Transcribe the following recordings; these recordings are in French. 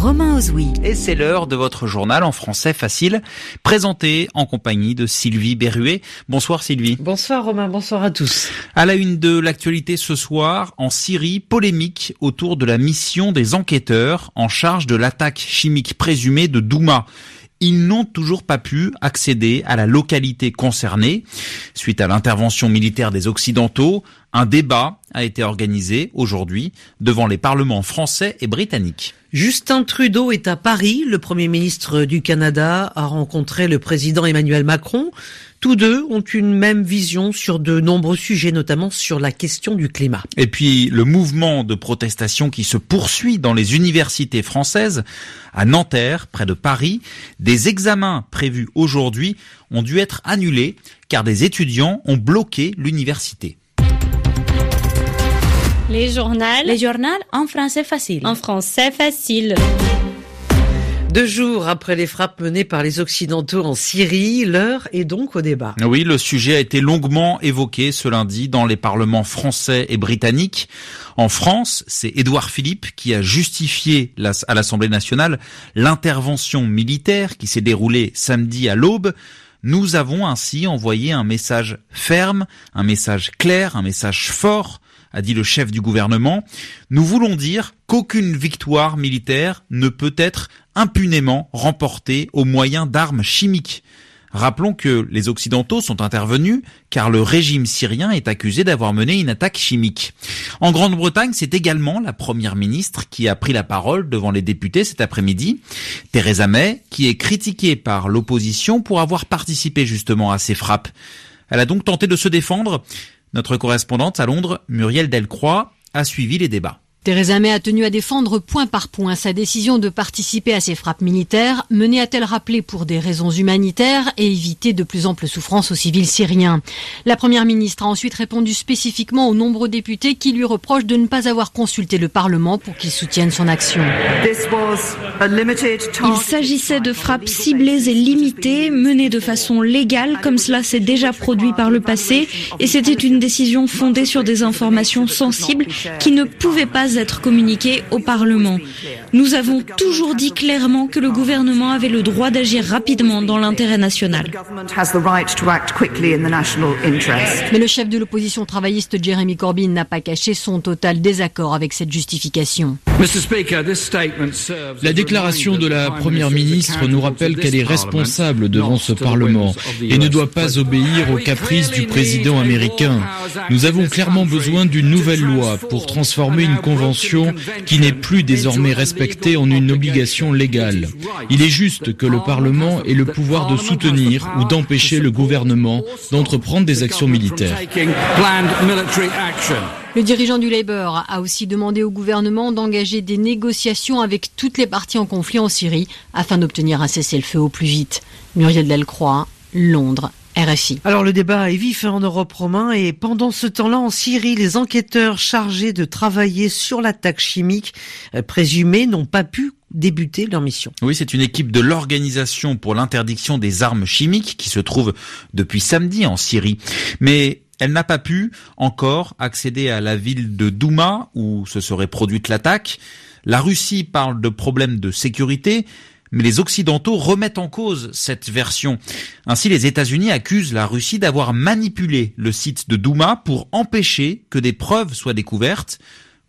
Romain Ozoui. Et c'est l'heure de votre journal en français facile, présenté en compagnie de Sylvie Berruet. Bonsoir Sylvie. Bonsoir Romain, bonsoir à tous. À la une de l'actualité ce soir, en Syrie, polémique autour de la mission des enquêteurs en charge de l'attaque chimique présumée de Douma ils n'ont toujours pas pu accéder à la localité concernée. Suite à l'intervention militaire des Occidentaux, un débat a été organisé aujourd'hui devant les parlements français et britanniques. Justin Trudeau est à Paris. Le Premier ministre du Canada a rencontré le président Emmanuel Macron. Tous deux ont une même vision sur de nombreux sujets, notamment sur la question du climat. Et puis le mouvement de protestation qui se poursuit dans les universités françaises. À Nanterre, près de Paris, des examens prévus aujourd'hui ont dû être annulés car des étudiants ont bloqué l'université. Les journaux. Les journaux en français facile. En français facile. Deux jours après les frappes menées par les Occidentaux en Syrie, l'heure est donc au débat. Oui, le sujet a été longuement évoqué ce lundi dans les parlements français et britanniques. En France, c'est Édouard Philippe qui a justifié à l'Assemblée nationale l'intervention militaire qui s'est déroulée samedi à l'aube. Nous avons ainsi envoyé un message ferme, un message clair, un message fort a dit le chef du gouvernement. Nous voulons dire qu'aucune victoire militaire ne peut être impunément remportée au moyen d'armes chimiques. Rappelons que les Occidentaux sont intervenus car le régime syrien est accusé d'avoir mené une attaque chimique. En Grande-Bretagne, c'est également la première ministre qui a pris la parole devant les députés cet après-midi, Theresa May, qui est critiquée par l'opposition pour avoir participé justement à ces frappes. Elle a donc tenté de se défendre. Notre correspondante à Londres, Muriel Delcroix, a suivi les débats. Theresa May a tenu à défendre point par point sa décision de participer à ces frappes militaires, menées a-t-elle rappelé pour des raisons humanitaires et éviter de plus amples souffrances aux civils syriens. La première ministre a ensuite répondu spécifiquement aux nombreux députés qui lui reprochent de ne pas avoir consulté le Parlement pour qu'il soutienne son action. Il s'agissait de frappes ciblées et limitées, menées de façon légale, comme cela s'est déjà produit par le passé, et c'était une décision fondée sur des informations sensibles qui ne pouvaient pas être communiqué au Parlement. Nous avons toujours dit clairement que le gouvernement avait le droit d'agir rapidement dans l'intérêt national. Mais le chef de l'opposition travailliste Jeremy Corbyn n'a pas caché son total désaccord avec cette justification. La déclaration de la Première ministre nous rappelle qu'elle est responsable devant ce Parlement et ne doit pas obéir aux caprices du président américain. Nous avons clairement besoin d'une nouvelle loi pour transformer une convention qui n'est plus désormais respectée en une obligation légale. Il est juste que le Parlement ait le pouvoir de soutenir ou d'empêcher le gouvernement d'entreprendre des actions militaires. Le dirigeant du Labour a aussi demandé au gouvernement d'engager des négociations avec toutes les parties en conflit en Syrie afin d'obtenir un cessez-le-feu au plus vite. Muriel Delcroix, Londres, RFI. Alors le débat est vif en Europe romain et pendant ce temps-là en Syrie, les enquêteurs chargés de travailler sur l'attaque chimique euh, présumée n'ont pas pu débuter leur mission. Oui, c'est une équipe de l'Organisation pour l'interdiction des armes chimiques qui se trouve depuis samedi en Syrie. Mais elle n'a pas pu encore accéder à la ville de Douma où se serait produite l'attaque. La Russie parle de problèmes de sécurité, mais les Occidentaux remettent en cause cette version. Ainsi, les États-Unis accusent la Russie d'avoir manipulé le site de Douma pour empêcher que des preuves soient découvertes.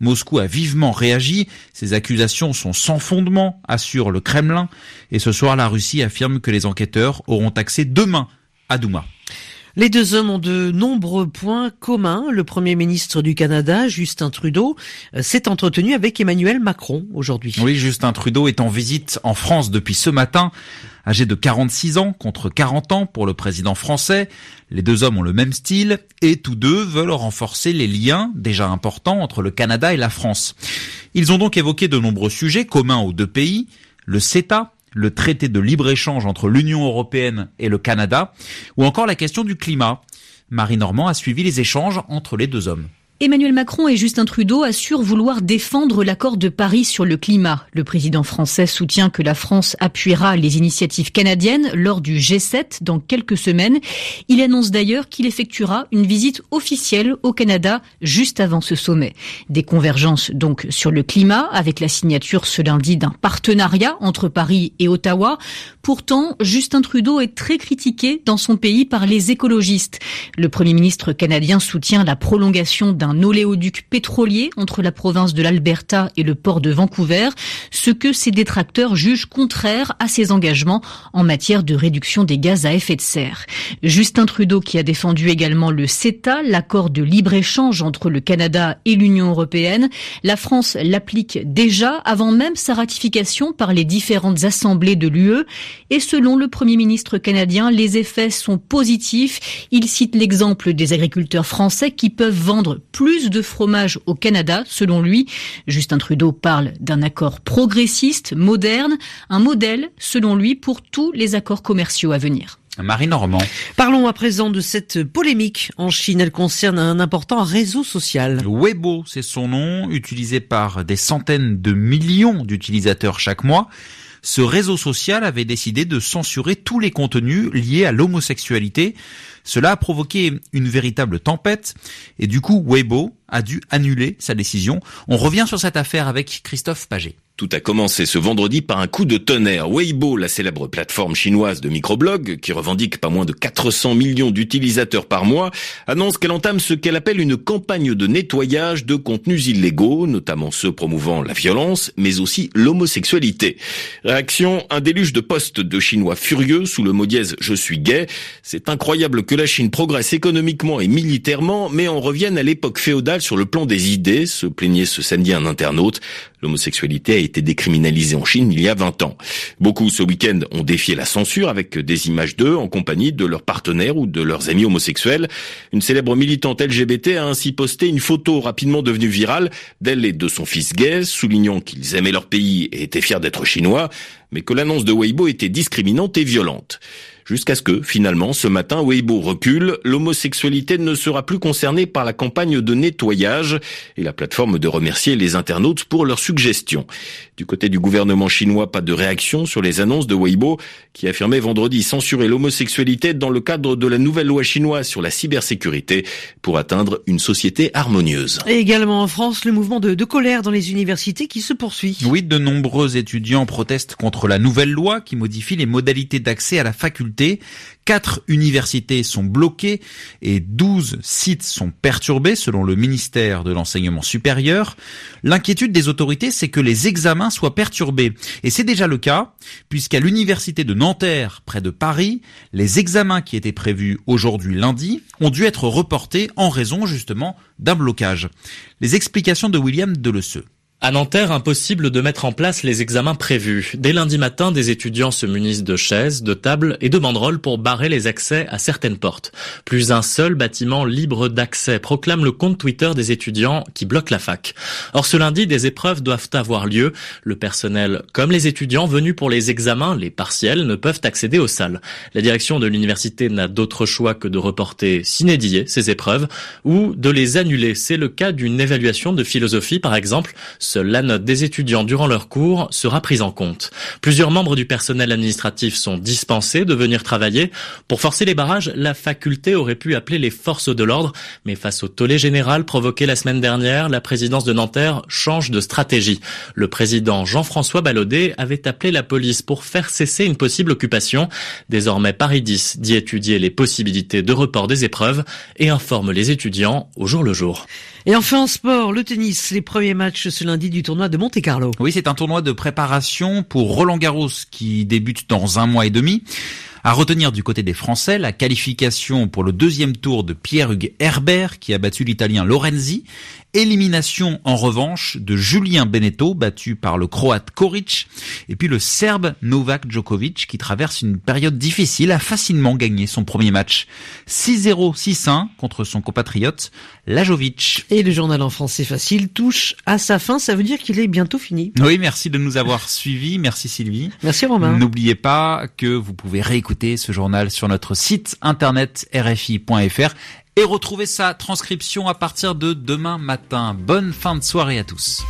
Moscou a vivement réagi. Ces accusations sont sans fondement, assure le Kremlin. Et ce soir, la Russie affirme que les enquêteurs auront accès demain à Douma. Les deux hommes ont de nombreux points communs. Le Premier ministre du Canada, Justin Trudeau, euh, s'est entretenu avec Emmanuel Macron aujourd'hui. Oui, Justin Trudeau est en visite en France depuis ce matin. Âgé de 46 ans contre 40 ans pour le président français, les deux hommes ont le même style et tous deux veulent renforcer les liens déjà importants entre le Canada et la France. Ils ont donc évoqué de nombreux sujets communs aux deux pays, le CETA, le traité de libre-échange entre l'Union européenne et le Canada, ou encore la question du climat. Marie Normand a suivi les échanges entre les deux hommes. Emmanuel Macron et Justin Trudeau assurent vouloir défendre l'accord de Paris sur le climat. Le président français soutient que la France appuiera les initiatives canadiennes lors du G7 dans quelques semaines. Il annonce d'ailleurs qu'il effectuera une visite officielle au Canada juste avant ce sommet. Des convergences donc sur le climat avec la signature ce lundi d'un partenariat entre Paris et Ottawa. Pourtant, Justin Trudeau est très critiqué dans son pays par les écologistes. Le premier ministre canadien soutient la prolongation d'un un oléoduc pétrolier entre la province de l'Alberta et le port de Vancouver, ce que ses détracteurs jugent contraire à ses engagements en matière de réduction des gaz à effet de serre. Justin Trudeau qui a défendu également le CETA, l'accord de libre-échange entre le Canada et l'Union européenne. La France l'applique déjà avant même sa ratification par les différentes assemblées de l'UE et selon le Premier ministre canadien, les effets sont positifs. Il cite l'exemple des agriculteurs français qui peuvent vendre plus de fromage au Canada, selon lui. Justin Trudeau parle d'un accord progressiste, moderne, un modèle, selon lui, pour tous les accords commerciaux à venir. Marie Normand. Parlons à présent de cette polémique en Chine. Elle concerne un important réseau social. Weibo, c'est son nom, utilisé par des centaines de millions d'utilisateurs chaque mois ce réseau social avait décidé de censurer tous les contenus liés à l'homosexualité. Cela a provoqué une véritable tempête et du coup Weibo a dû annuler sa décision. On revient sur cette affaire avec Christophe Paget. Tout a commencé ce vendredi par un coup de tonnerre. Weibo, la célèbre plateforme chinoise de microblog, qui revendique pas moins de 400 millions d'utilisateurs par mois, annonce qu'elle entame ce qu'elle appelle une campagne de nettoyage de contenus illégaux, notamment ceux promouvant la violence, mais aussi l'homosexualité. Réaction, un déluge de postes de Chinois furieux sous le mot dièse Je suis gay. C'est incroyable que la Chine progresse économiquement et militairement, mais on revienne à l'époque féodale sur le plan des idées, se plaignait ce samedi un internaute. L'homosexualité a été décriminalisée en Chine il y a 20 ans. Beaucoup ce week-end ont défié la censure avec des images d'eux en compagnie de leurs partenaires ou de leurs amis homosexuels. Une célèbre militante LGBT a ainsi posté une photo rapidement devenue virale d'elle et de son fils gay, soulignant qu'ils aimaient leur pays et étaient fiers d'être chinois, mais que l'annonce de Weibo était discriminante et violente jusqu'à ce que, finalement, ce matin, Weibo recule, l'homosexualité ne sera plus concernée par la campagne de nettoyage et la plateforme de remercier les internautes pour leurs suggestions. Du côté du gouvernement chinois, pas de réaction sur les annonces de Weibo, qui affirmait vendredi censurer l'homosexualité dans le cadre de la nouvelle loi chinoise sur la cybersécurité pour atteindre une société harmonieuse. Et également en France, le mouvement de, de colère dans les universités qui se poursuit. Oui, de nombreux étudiants protestent contre la nouvelle loi qui modifie les modalités d'accès à la faculté Quatre universités sont bloquées et 12 sites sont perturbés selon le ministère de l'enseignement supérieur. L'inquiétude des autorités, c'est que les examens soient perturbés. Et c'est déjà le cas, puisqu'à l'université de Nanterre, près de Paris, les examens qui étaient prévus aujourd'hui lundi ont dû être reportés en raison justement d'un blocage. Les explications de William Delesseux. À Nanterre, impossible de mettre en place les examens prévus. Dès lundi matin, des étudiants se munissent de chaises, de tables et de banderoles pour barrer les accès à certaines portes. Plus un seul bâtiment libre d'accès, proclame le compte Twitter des étudiants qui bloquent la fac. Or, ce lundi, des épreuves doivent avoir lieu. Le personnel, comme les étudiants venus pour les examens, les partiels, ne peuvent accéder aux salles. La direction de l'université n'a d'autre choix que de reporter s'inédier ces épreuves ou de les annuler. C'est le cas d'une évaluation de philosophie, par exemple Seule la note des étudiants durant leur cours sera prise en compte. Plusieurs membres du personnel administratif sont dispensés de venir travailler. Pour forcer les barrages, la faculté aurait pu appeler les forces de l'ordre, mais face au tollé général provoqué la semaine dernière, la présidence de Nanterre change de stratégie. Le président Jean-François Ballaudet avait appelé la police pour faire cesser une possible occupation. Désormais, Paris 10 dit étudier les possibilités de report des épreuves et informe les étudiants au jour le jour. Et enfin en sport, le tennis, les premiers matchs ce lundi du tournoi de Monte Carlo. Oui, c'est un tournoi de préparation pour Roland Garros qui débute dans un mois et demi. À retenir du côté des Français, la qualification pour le deuxième tour de Pierre-Hugues Herbert qui a battu l'Italien Lorenzi Élimination en revanche de Julien Beneteau, battu par le Croate Koric, et puis le Serbe Novak Djokovic, qui traverse une période difficile, a facilement gagné son premier match. 6-0, 6-1 contre son compatriote Lajovic. Et le journal en français facile touche à sa fin, ça veut dire qu'il est bientôt fini. Oui, merci de nous avoir suivis, merci Sylvie. Merci Romain. N'oubliez pas que vous pouvez réécouter ce journal sur notre site internet rfi.fr et retrouver sa transcription à partir de demain matin. Bonne fin de soirée à tous.